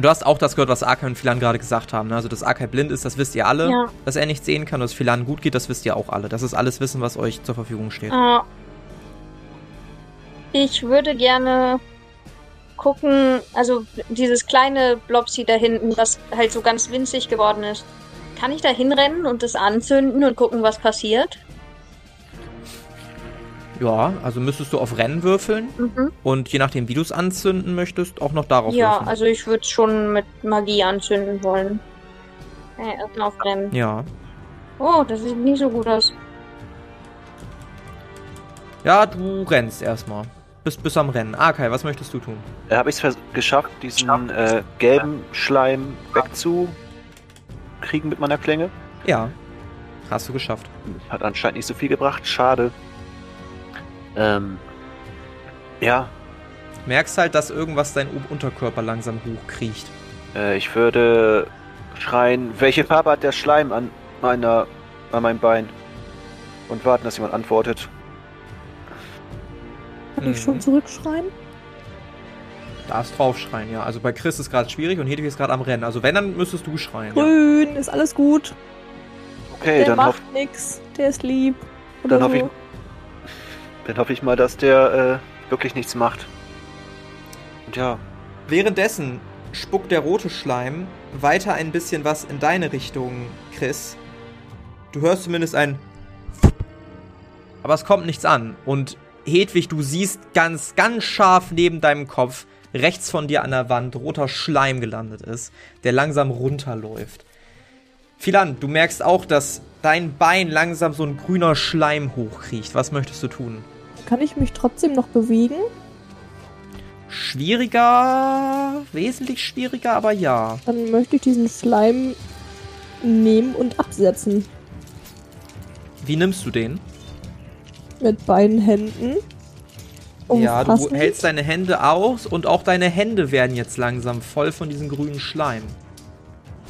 Du hast auch das gehört, was Arkai und Philan gerade gesagt haben. Ne? Also, dass Arkai blind ist, das wisst ihr alle. Ja. Dass er nicht sehen kann, dass Philan gut geht, das wisst ihr auch alle. Das ist alles Wissen, was euch zur Verfügung steht. äh, ich würde gerne gucken, also dieses kleine Blobsy da hinten, was halt so ganz winzig geworden ist. Kann ich da hinrennen und das anzünden und gucken, was passiert? Ja, also müsstest du auf Rennen würfeln Mhm. und je nachdem, wie du es anzünden möchtest, auch noch darauf Ja, würfeln. also ich würde schon mit Magie anzünden wollen. Äh, erstmal auf Rennen. ja. Oh, das sieht nicht so gut aus. Ja, du rennst erstmal. Bist bis am Rennen. Arkai, was möchtest du tun? Da habe ich es geschafft, diesen äh, gelben Schleim wegzu kriegen mit meiner Klänge. Ja, hast du geschafft. Hat anscheinend nicht so viel gebracht. Schade. Ähm. Ja, Merkst halt, dass irgendwas dein Unterkörper langsam hochkriecht. äh, ich würde schreien, welche Farbe hat der Schleim an meiner, an meinem Bein? Und warten, dass jemand antwortet. Kann ich Mhm. schon zurückschreien? Darfst draufschreien, ja. Also bei Chris ist gerade schwierig und Hedwig ist gerade am Rennen. Also wenn, dann müsstest du schreien. Ja. Grün, ist alles gut. Okay, der dann, macht hoff, nix. Der ist lieb. Oder dann hoffe ich, so. dann hoffe ich mal, dass der äh, wirklich nichts macht. Und ja, Währenddessen spuckt der rote Schleim weiter ein bisschen was in deine Richtung, Chris. Du hörst zumindest ein aber es kommt nichts an. Und Hedwig, du siehst ganz, ganz scharf neben deinem Kopf, rechts von dir an der Wand, roter Schleim gelandet ist, der langsam runterläuft. Philan, du merkst auch, dass dein Bein langsam so ein grüner Schleim hochkriecht. Was möchtest du tun? Kann ich mich trotzdem noch bewegen? Schwieriger, wesentlich schwieriger, aber ja. Dann möchte ich diesen Schleim nehmen und absetzen. Wie nimmst du den? Mit beiden Händen. Ja, du hältst deine Hände aus und auch deine Hände werden jetzt langsam voll von diesem grünen Schleim.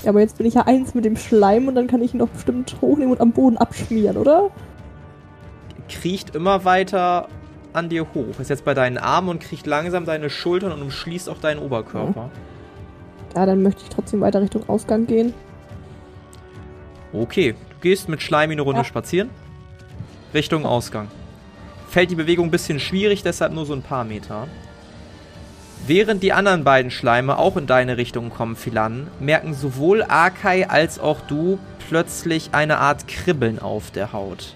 Ja, aber jetzt bin ich ja eins mit dem Schleim und dann kann ich ihn doch bestimmt hochnehmen und am Boden abschmieren, oder? Kriecht immer weiter an dir hoch. Ist jetzt bei deinen Armen und kriecht langsam deine Schultern und umschließt auch deinen Oberkörper. Ja, dann möchte ich trotzdem weiter Richtung Ausgang gehen. Okay, du gehst mit Schleimi eine Runde Ja. spazieren. Richtung Ausgang. Fällt die Bewegung ein bisschen schwierig, deshalb nur so ein paar Meter. Während die anderen beiden Schleime auch in deine Richtung kommen, Philan, merken sowohl Arkai als auch du plötzlich eine Art Kribbeln auf der Haut.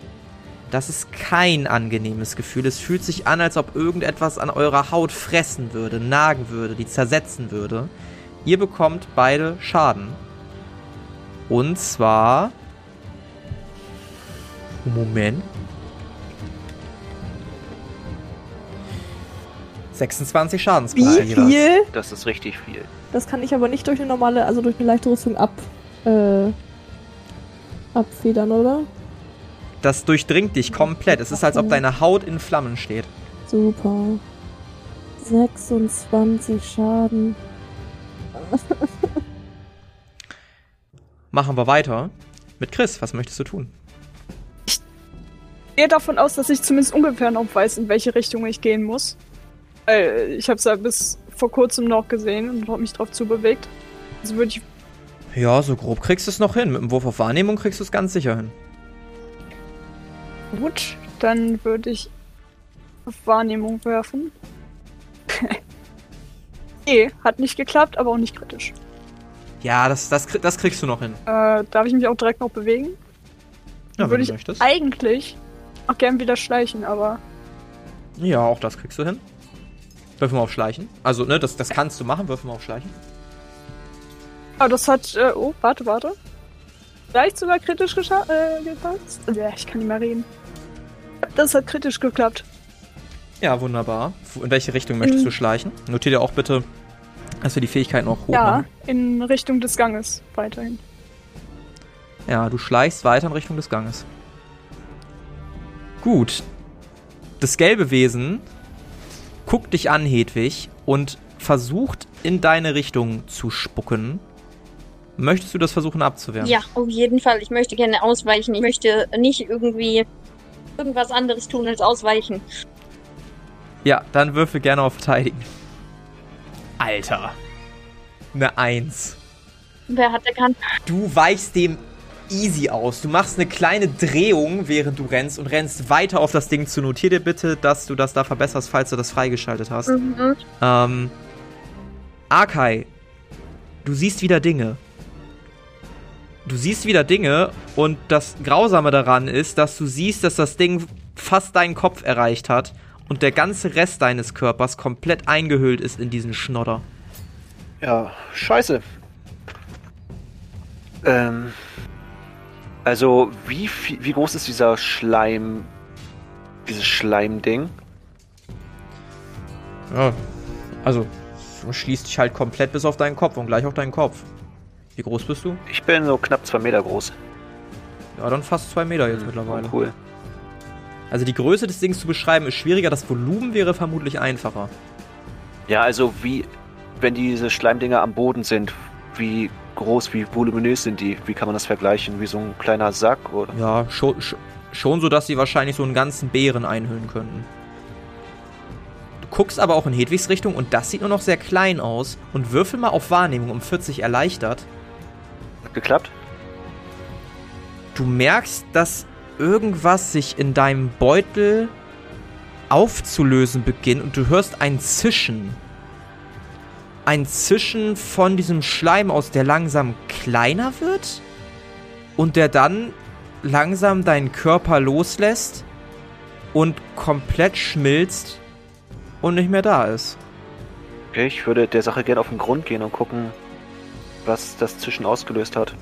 Das ist kein angenehmes Gefühl. Es fühlt sich an, als ob irgendetwas an eurer Haut fressen würde, nagen würde, die zersetzen würde. Ihr bekommt beide Schaden. Und zwar. Moment. 26 Schadenspunkte. Wie viel? das ist richtig viel. Das kann ich aber nicht durch eine normale, also durch eine leichte Rüstung ab, äh, abfedern, oder? Das durchdringt dich komplett. Es ist, als ob deine Haut in Flammen steht. Super. 26 Schaden. Machen wir weiter mit Chris. Was möchtest du tun? Ich gehe davon aus, dass ich zumindest ungefähr noch weiß, in welche Richtung ich gehen muss. Äh, ich habe es ja bis vor kurzem noch gesehen und habe mich drauf zubewegt. Also würde ich. Ja, so grob kriegst du es noch hin. Mit dem Wurf auf Wahrnehmung kriegst du es ganz sicher hin. Gut, dann würde ich auf Wahrnehmung werfen. nee, hat nicht geklappt, aber auch nicht kritisch. Ja, das, das, das kriegst du noch hin. Äh, darf ich mich auch direkt noch bewegen? Ja, würde ich möchtest. eigentlich auch gern wieder schleichen, aber Ja, auch das kriegst du hin. Würfel mal auf Schleichen. Also, ne, das, das kannst du machen. Würfel mal auf Schleichen. Aber das hat. Äh, oh, warte, warte. Vielleicht sogar kritisch gescha- äh, gepasst. Ja, ich kann nicht mehr reden. Das hat kritisch geklappt. Ja, wunderbar. In welche Richtung möchtest Mhm. du schleichen? Notier dir auch bitte, dass wir die Fähigkeiten auch hoch Ja, machen. in Richtung des Ganges weiterhin. Ja, du schleichst weiter in Richtung des Ganges. Gut. Das gelbe Wesen guckt dich an, Hedwig, und versucht in deine Richtung zu spucken. Möchtest du das versuchen abzuwehren? Ja, auf jeden Fall. Ich möchte gerne ausweichen. Ich möchte nicht irgendwie irgendwas anderes tun als ausweichen. Ja, dann würfel gerne auf Verteidigen. Alter. Eine Eins. Wer hat erkannt? Du weichst dem easy aus. Du machst eine kleine Drehung, während du rennst und rennst weiter auf das Ding zu. Notier dir bitte, dass du das da verbesserst, falls du das freigeschaltet hast. Mhm. Ähm, Arkai, du siehst wieder Dinge. Du siehst wieder Dinge und das Grausame daran ist, dass du siehst, dass das Ding fast deinen Kopf erreicht hat und der ganze Rest deines Körpers komplett eingehüllt ist in diesen Schnodder. Ja, scheiße. Ähm. Also, wie, viel, wie groß ist dieser Schleim. Dieses Schleimding? Ja, also, du schließt dich halt komplett bis auf deinen Kopf und gleich auch deinen Kopf. Wie groß bist du? Ich bin so knapp zwei Meter groß. Ja, dann fast zwei Meter jetzt mittlerweile. Oh, cool. Also die Größe des Dings zu beschreiben ist schwieriger, das Volumen wäre vermutlich einfacher. Ja, also wie, wenn diese Schleimdinger am Boden sind, wie groß, wie voluminös sind die? Wie kann man das vergleichen? Wie so ein kleiner Sack oder? Ja, schon, schon so, dass sie wahrscheinlich so einen ganzen Bären einhüllen könnten. Du guckst aber auch in Hedwigs Richtung und das sieht nur noch sehr klein aus. Und würfel mal auf Wahrnehmung um 40 erleichtert. Hat geklappt? Du merkst, dass irgendwas sich in deinem Beutel aufzulösen beginnt und du hörst ein Zischen. Ein Zischen von diesem Schleim aus, der langsam kleiner wird und der dann langsam deinen Körper loslässt und komplett schmilzt und nicht mehr da ist. Okay, ich würde der Sache gerne auf den Grund gehen und gucken, was das Zischen ausgelöst hat.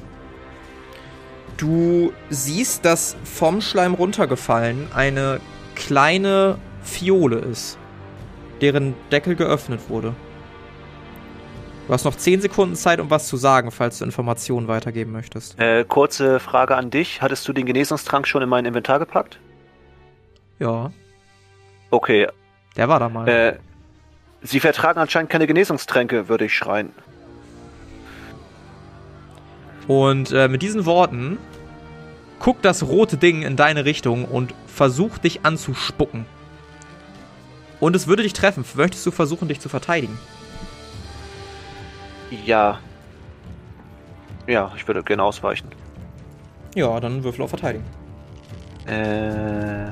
Du siehst, dass vom Schleim runtergefallen eine kleine Fiole ist, deren Deckel geöffnet wurde. Du hast noch 10 Sekunden Zeit, um was zu sagen, falls du Informationen weitergeben möchtest. Äh, kurze Frage an dich. Hattest du den Genesungstrank schon in mein Inventar gepackt? Ja, Okay. der war da mal. Äh, Sie vertragen anscheinend keine Genesungstränke, würde ich schreien. Und äh, mit diesen Worten guckt das rote Ding in deine Richtung und versucht dich anzuspucken. Und es würde dich treffen. Möchtest du versuchen, dich zu verteidigen? Ja. Ja, ich würde gerne ausweichen. Ja, dann würfel auf Verteidigen. Äh.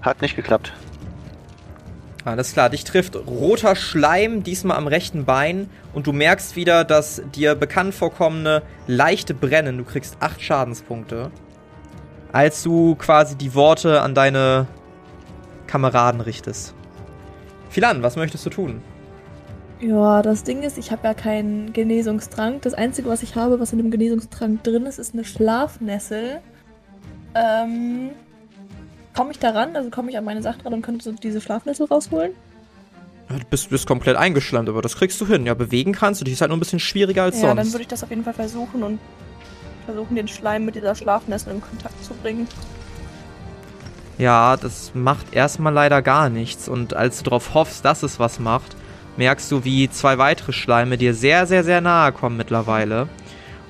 Hat nicht geklappt. Alles klar, dich trifft roter Schleim, diesmal am rechten Bein. Und du merkst wieder das dir bekannt vorkommende leichte Brennen. Du kriegst 8 Schadenspunkte. Als du quasi die Worte an deine Kameraden richtest. Philan, was möchtest du tun? Ja, das Ding ist, ich habe ja keinen Genesungstrank. Das Einzige, was ich habe, was in dem Genesungstrank drin ist, ist eine Schlafnessel. Ähm, komme ich da ran? Also komme ich an meine Sachen ran und könnte so diese Schlafnessel rausholen? Ja, Du bist, bist komplett eingeschlammt, aber das kriegst du hin. Ja, bewegen kannst du dich. Ist halt nur ein bisschen schwieriger als ja, dann sonst. würde ich das auf jeden Fall versuchen und versuchen, den Schleim mit dieser Schlafnessel in Kontakt zu bringen. Ja, das macht erstmal leider gar nichts. Und als du darauf hoffst, dass es was macht, merkst du, wie zwei weitere Schleime dir sehr, sehr, sehr nahe kommen mittlerweile.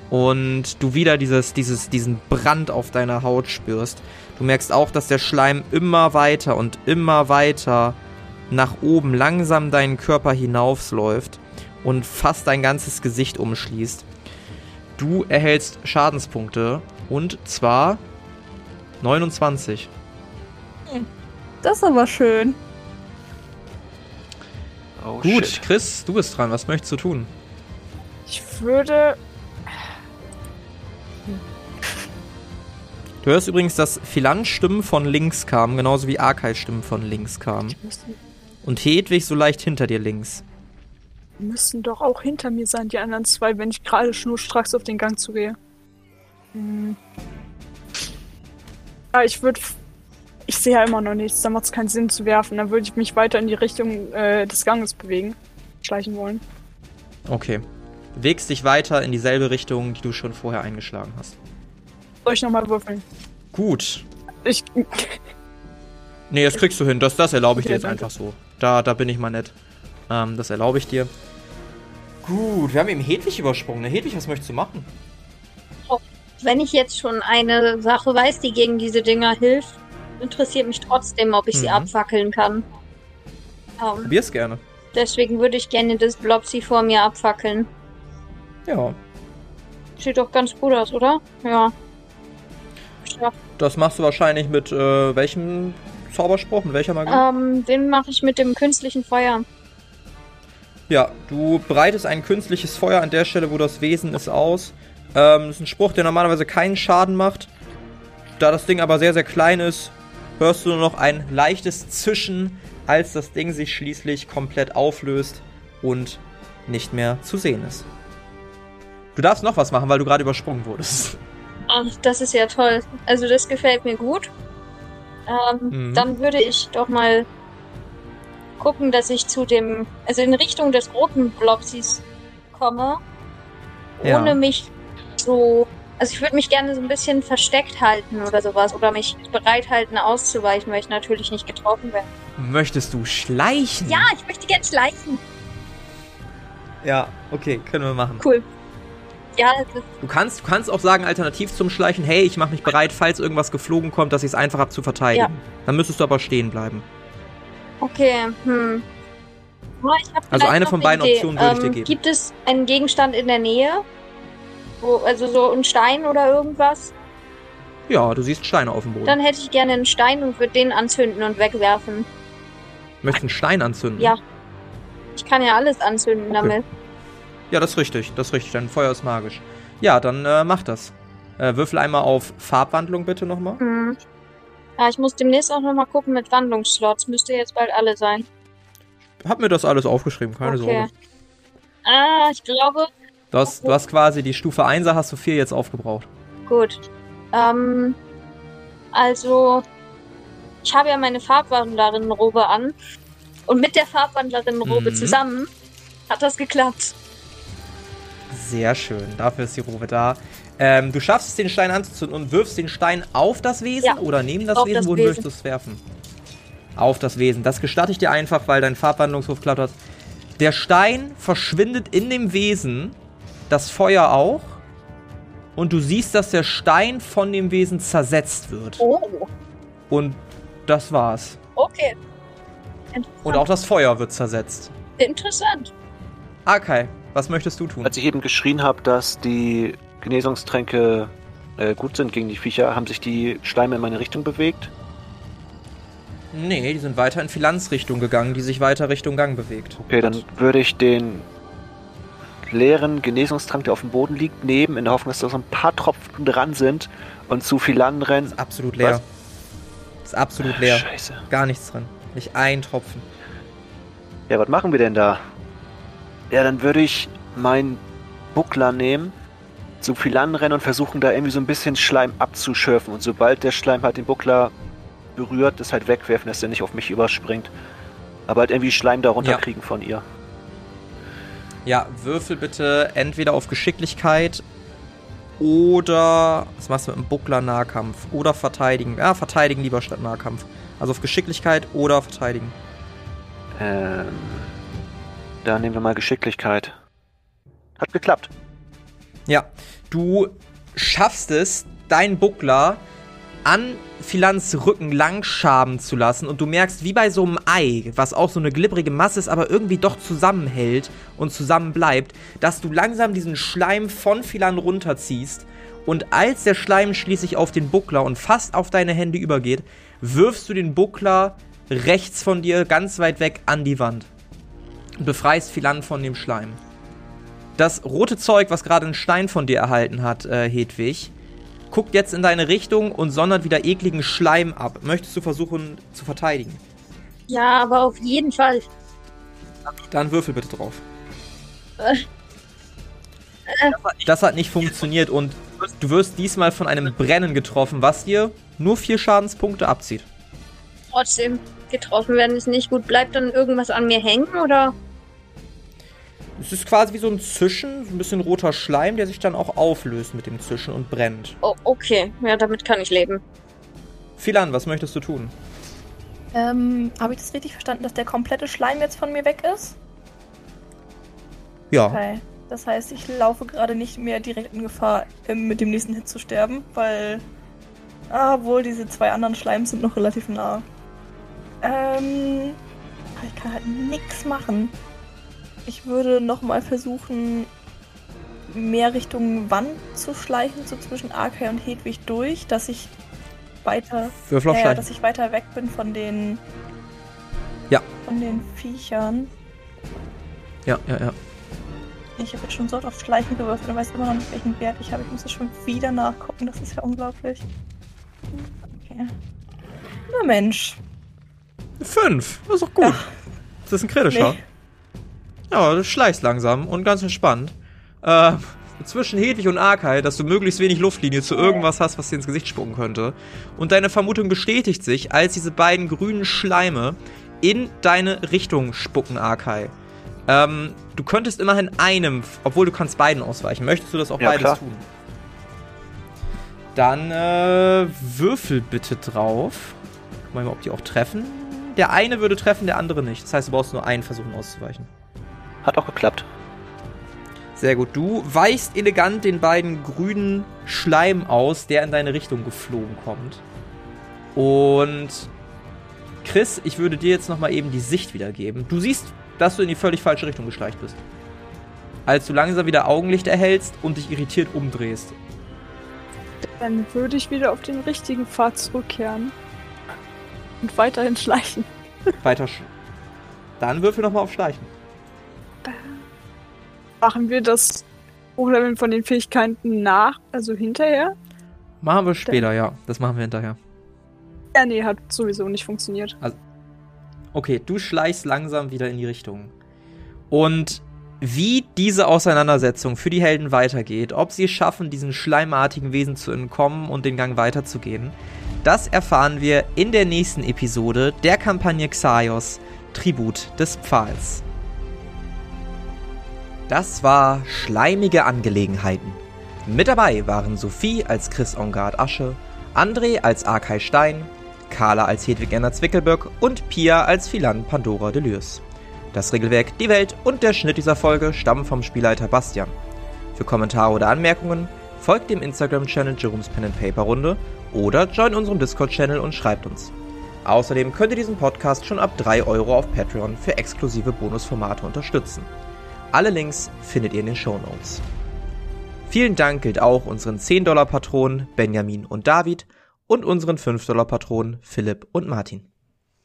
Und du wieder dieses, dieses, diesen Brand auf deiner Haut spürst. Du merkst auch, dass der Schleim immer weiter und immer weiter nach oben langsam deinen Körper hinaufläuft und fast dein ganzes Gesicht umschließt. Du erhältst Schadenspunkte und zwar 29. Das ist aber schön. Oh, Gut, shit. Chris, du bist dran. Was möchtest du tun? Ich würde. Du hörst übrigens, dass Philan-Stimmen von links kamen, genauso wie Arkai-Stimmen von links kamen. Und Hedwig so leicht hinter dir links. müssen doch auch hinter mir sein, die anderen zwei, wenn ich gerade schnurstracks auf den Gang zugehe. Hm. Ja, ich würde. Ich sehe ja immer noch nichts, da macht es keinen Sinn zu werfen. Dann würde ich mich weiter in die Richtung äh, des Ganges bewegen. Schleichen wollen. Okay. Bewegst dich weiter in dieselbe Richtung, die du schon vorher eingeschlagen hast. Soll ich nochmal würfeln? Gut. Ich. Nee, das kriegst du hin. Das, das erlaube ich Okay, dir jetzt danke. einfach so. Da, da bin ich mal nett. Ähm, das erlaube ich dir. Gut, wir haben eben Hedwig übersprungen. Ne? Hedwig, was möchtest du machen? Wenn ich jetzt schon eine Sache weiß, die gegen diese Dinger hilft, interessiert mich trotzdem, ob ich sie Mhm. abfackeln kann. Ähm, Probier's gerne. deswegen würde ich gerne das Blobsy vor mir abfackeln. Ja. Sieht doch ganz gut aus, oder? Ja. Ja, Das machst du wahrscheinlich mit äh, welchem Zauberspruch? Mit welcher Magie? Ähm, den mache ich mit dem künstlichen Feuer. Ja, du bereitest ein künstliches Feuer an der Stelle, wo das Wesen ist, aus. Ähm, das ist ein Spruch, der normalerweise keinen Schaden macht. Da das Ding aber sehr, sehr klein ist, hörst du nur noch ein leichtes Zischen, als das Ding sich schließlich komplett auflöst und nicht mehr zu sehen ist. Du darfst noch was machen, weil du gerade übersprungen wurdest. Ach, das ist ja toll. Also das gefällt mir gut. Ähm, Mhm. Dann würde ich doch mal gucken, dass ich zu dem, also in Richtung des roten Blobsies komme Ja. ohne mich so. Also ich würde mich gerne so ein bisschen versteckt halten oder sowas. Oder mich bereit halten auszuweichen, weil ich natürlich nicht getroffen werde. Möchtest du schleichen? Ja, ich möchte gerne schleichen. Ja, okay, können wir machen. Cool. Ja, das ist, Du kannst, du kannst auch sagen, alternativ zum Schleichen, hey, ich mache mich bereit, falls irgendwas geflogen kommt, dass ich es einfach habe zu verteidigen. Dann müsstest du aber stehen bleiben. okay. Hm. Ja, Also eine von beiden Idee. Optionen würde ich dir Ähm, geben. Gibt es einen Gegenstand in der Nähe? Wo, also so ein Stein oder irgendwas? Ja, du siehst Steine auf dem Boden. Dann hätte ich gerne einen Stein und würde den anzünden und wegwerfen. Möchtest einen Stein anzünden? Ja. Ich kann ja alles anzünden Okay. damit. Ja, das ist richtig, das ist richtig. Dein Feuer ist magisch. Ja, dann äh, mach das. Äh, würfel einmal auf Farbwandlung bitte nochmal. Hm. Ja, ich muss demnächst auch nochmal gucken mit Wandlungsslots. Müsste jetzt bald alle sein. Hab mir das alles aufgeschrieben, keine Okay. Sorge. Ah, ich glaube, Du hast, du hast quasi die Stufe 1er, hast du 4 jetzt aufgebraucht. gut. Ähm, also, ich habe ja meine Farbwandlerinnenrobe an. Und mit der Farbwandlerinnenrobe Mhm. zusammen hat das geklappt. Sehr schön, dafür ist die Robe da. Ähm, du schaffst es, den Stein anzuzünden und wirfst den Stein auf das Wesen Ja, oder neben das auf Wesen? das Wohin Wesen. würdest du es werfen? Auf das Wesen. Das gestatte ich dir einfach, weil dein Farbwandlungswurf klappt hat. Der Stein verschwindet in dem Wesen, das Feuer auch. Und du siehst, dass der Stein von dem Wesen zersetzt wird. Oh, Und das war's. okay. Interessant. Und auch das Feuer wird zersetzt. Interessant. Akai, was möchtest du tun? Als ich eben geschrien habe, dass die Genesungstränke äh, gut sind gegen die Viecher, haben sich die Schleime in meine Richtung bewegt. Nee, die sind weiter in Philanzrichtung gegangen, die sich weiter Richtung Gang bewegt. Okay, dann würde ich den leeren Genesungstrank, der auf dem Boden liegt, nehmen, in der Hoffnung, dass da so ein paar Tropfen dran sind und zu Philan rennen. Ist absolut leer. Ist absolut leer. Scheiße. Gar nichts drin. Nicht ein Tropfen. Ja, was machen wir denn da? Ja, dann würde ich meinen Buckler nehmen, zu Philan rennen und versuchen, da irgendwie so ein bisschen Schleim abzuschürfen. Und sobald der Schleim halt den Buckler berührt, das halt wegwerfen, dass der nicht auf mich überspringt. Aber halt irgendwie Schleim da runterkriegen von ihr. Ja, würfel bitte entweder auf Geschicklichkeit oder. Was machst du mit dem Buckler Nahkampf? Oder verteidigen. Ja, verteidigen lieber statt Nahkampf. Also auf Geschicklichkeit oder verteidigen. Ähm, dann nehmen wir mal Geschicklichkeit. Hat geklappt. Ja, du schaffst es, deinen Buckler an Philans Rücken langschaben zu lassen und du merkst, wie bei so einem Ei, was auch so eine glibbrige Masse ist, aber irgendwie doch zusammenhält und zusammenbleibt, dass du langsam diesen Schleim von Philan runterziehst und als der Schleim schließlich auf den Buckler und fast auf deine Hände übergeht, wirfst du den Buckler rechts von dir ganz weit weg an die Wand und befreist Philan von dem Schleim. Das rote Zeug, was gerade einen Stein von dir erhalten hat, äh, Hedwig, guckt jetzt in deine Richtung und sondert wieder ekligen Schleim ab. Möchtest du versuchen zu verteidigen? Ja, aber auf jeden Fall. Dann würfel bitte drauf. Äh. Das hat nicht funktioniert und du wirst diesmal von einem Brennen getroffen, was dir nur vier Schadenspunkte abzieht. Trotzdem, getroffen werden ist nicht gut. Bleibt dann irgendwas an mir hängen oder? Es ist quasi wie so ein Zischen, so ein bisschen roter Schleim, der sich dann auch auflöst mit dem Zischen und brennt. Oh, okay, ja, damit kann ich leben. Philan, was möchtest du tun? Ähm, habe ich das richtig verstanden, dass der komplette Schleim jetzt von mir weg ist? Ja. Okay. Das heißt, ich laufe gerade nicht mehr direkt in Gefahr, ähm, mit dem nächsten Hit zu sterben, weil. Ah, wohl, diese zwei anderen Schleims sind noch relativ nah. Ähm. aber Ich kann halt nichts machen. Ich würde nochmal versuchen, mehr Richtung Wand zu schleichen, so zwischen Arkay und Hedwig durch, dass ich weiter. Ja, Schleichen. dass ich weiter weg bin von den. Ja. Von den Viechern. Ja, ja, ja. Ich habe jetzt schon so oft auf Schleichen gewürfelt und weiß immer noch nicht, welchen Wert ich habe. Ich muss das schon wieder nachgucken. Das ist ja unglaublich. Okay. Na Mensch. Fünf. Das ist doch gut. Das ist ein kritischer. Nee. Ja, du schleichst langsam und ganz entspannt. Äh, zwischen Hedwig und Arkay, dass du möglichst wenig Luftlinie zu irgendwas hast, was dir ins Gesicht spucken könnte. Und deine Vermutung bestätigt sich, als diese beiden grünen Schleime in deine Richtung spucken, Arkay. Ähm, du könntest immerhin einem, obwohl du kannst beiden ausweichen. Möchtest du das auch Ja, beides klar. tun? Dann äh, würfel bitte drauf. Guck mal, ob die auch treffen. Der eine würde treffen, der andere nicht. Das heißt, du brauchst nur einen versuchen auszuweichen. Hat auch geklappt. Sehr gut. Du weichst elegant den beiden grünen Schleim aus, der in deine Richtung geflogen kommt. Und Chris, ich würde dir jetzt nochmal eben die Sicht wiedergeben. Du siehst, dass du in die völlig falsche Richtung geschleicht bist. Als du langsam wieder Augenlicht erhältst und dich irritiert umdrehst. Dann würde ich wieder auf den richtigen Pfad zurückkehren. Und weiterhin schleichen. Weiter. sch- Dann würfel nochmal auf Schleichen. Machen wir das Hochleveln von den Fähigkeiten nach, also hinterher? Machen wir später, ja. Das machen wir hinterher. Ja, nee, hat sowieso nicht funktioniert. Okay, du schleichst langsam wieder in die Richtung. Und wie diese Auseinandersetzung für die Helden weitergeht, ob sie es schaffen, diesen schleimartigen Wesen zu entkommen und den Gang weiterzugehen, das erfahren wir in der nächsten Episode der Kampagne Xaios, Tribut des Pfahls. Das war Schleimige Angelegenheiten. Mit dabei waren Sophie als Chris Ongard Asche, André als Arkay Stein, Carla als Hedwig Enna Zwickelböck und Pia als Philan Pandora Delürs. Das Regelwerk, die Welt und der Schnitt dieser Folge stammen vom Spielleiter Bastian. Für Kommentare oder Anmerkungen folgt dem Instagram-Channel Jerome's Pen and Paper Runde oder join unserem Discord-Channel und schreibt uns. Außerdem könnt ihr diesen Podcast schon ab 3 Euro auf Patreon für exklusive Bonusformate unterstützen. Alle Links findet ihr in den Show Notes. Vielen Dank gilt auch unseren 10-Dollar-Patronen Benjamin und David und unseren 5-Dollar-Patronen Philipp und Martin.